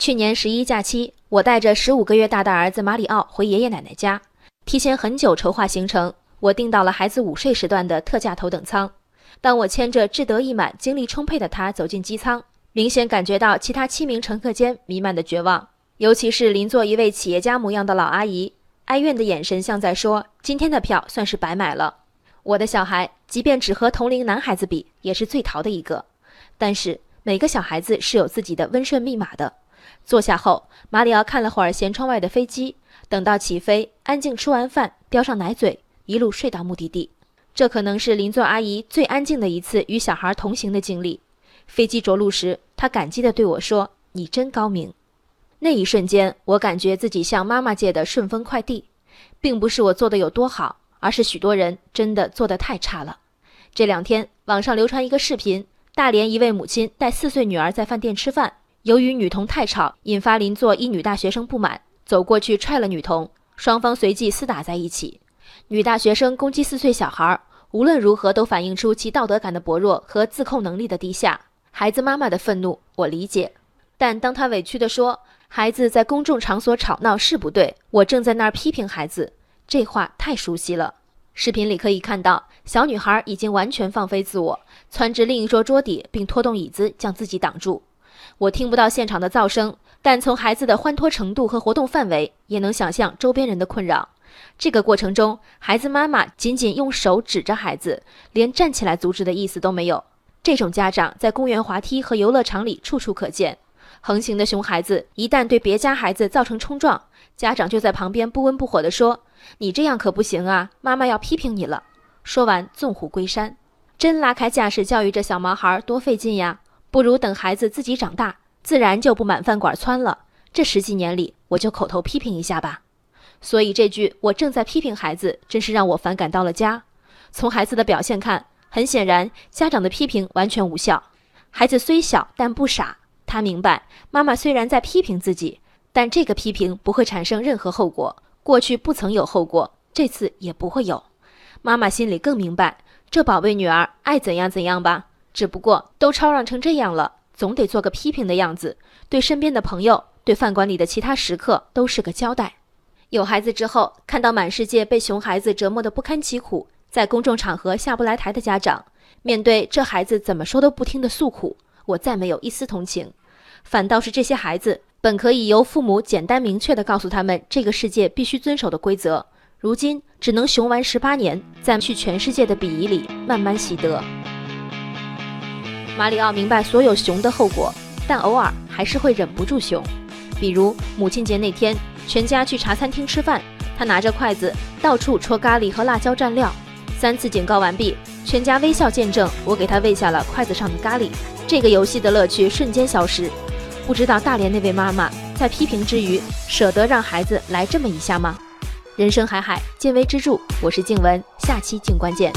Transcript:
去年十一假期，我带着十五个月大的儿子马里奥回爷爷奶奶家，提前很久筹划行程，我订到了孩子午睡时段的特价头等舱。当我牵着志得意满、精力充沛的他走进机舱，明显感觉到其他七名乘客间弥漫的绝望，尤其是邻座一位企业家模样的老阿姨，哀怨的眼神像在说：“今天的票算是白买了。”我的小孩，即便只和同龄男孩子比，也是最淘的一个。但是每个小孩子是有自己的温顺密码的。坐下后，马里奥看了会儿舷窗外的飞机，等到起飞，安静吃完饭，叼上奶嘴，一路睡到目的地。这可能是邻座阿姨最安静的一次与小孩同行的经历。飞机着陆时，她感激地对我说：“你真高明。”那一瞬间，我感觉自己像妈妈界的顺丰快递，并不是我做的有多好，而是许多人真的做得太差了。这两天，网上流传一个视频，大连一位母亲带四岁女儿在饭店吃饭。由于女童太吵，引发邻座一女大学生不满，走过去踹了女童，双方随即厮打在一起。女大学生攻击四岁小孩，无论如何都反映出其道德感的薄弱和自控能力的低下。孩子妈妈的愤怒我理解，但当她委屈地说孩子在公众场所吵闹是不对，我正在那儿批评孩子，这话太熟悉了。视频里可以看到，小女孩已经完全放飞自我，窜至另一桌桌底，并拖动椅子将自己挡住。我听不到现场的噪声，但从孩子的欢脱程度和活动范围，也能想象周边人的困扰。这个过程中，孩子妈妈仅仅用手指着孩子，连站起来阻止的意思都没有。这种家长在公园滑梯和游乐场里处处可见。横行的熊孩子一旦对别家孩子造成冲撞，家长就在旁边不温不火地说：“你这样可不行啊，妈妈要批评你了。”说完纵虎归山。真拉开架势教育这小毛孩多费劲呀！不如等孩子自己长大，自然就不满饭馆窜了。这十几年里，我就口头批评一下吧。所以这句“我正在批评孩子”真是让我反感到了家。从孩子的表现看，很显然家长的批评完全无效。孩子虽小，但不傻，他明白妈妈虽然在批评自己，但这个批评不会产生任何后果。过去不曾有后果，这次也不会有。妈妈心里更明白，这宝贝女儿爱怎样怎样吧。只不过都吵嚷成这样了，总得做个批评的样子，对身边的朋友，对饭馆里的其他食客都是个交代。有孩子之后，看到满世界被熊孩子折磨得不堪其苦，在公众场合下不来台的家长，面对这孩子怎么说都不听的诉苦，我再没有一丝同情，反倒是这些孩子本可以由父母简单明确地告诉他们这个世界必须遵守的规则，如今只能熊玩十八年，在去全世界的鄙夷里慢慢习得。马里奥明白所有熊的后果，但偶尔还是会忍不住熊。比如母亲节那天，全家去茶餐厅吃饭，他拿着筷子到处戳咖喱和辣椒蘸料。三次警告完毕，全家微笑见证我给他喂下了筷子上的咖喱。这个游戏的乐趣瞬间消失。不知道大连那位妈妈在批评之余，舍得让孩子来这么一下吗？人生海海，见微知著。我是静文，下期静观见。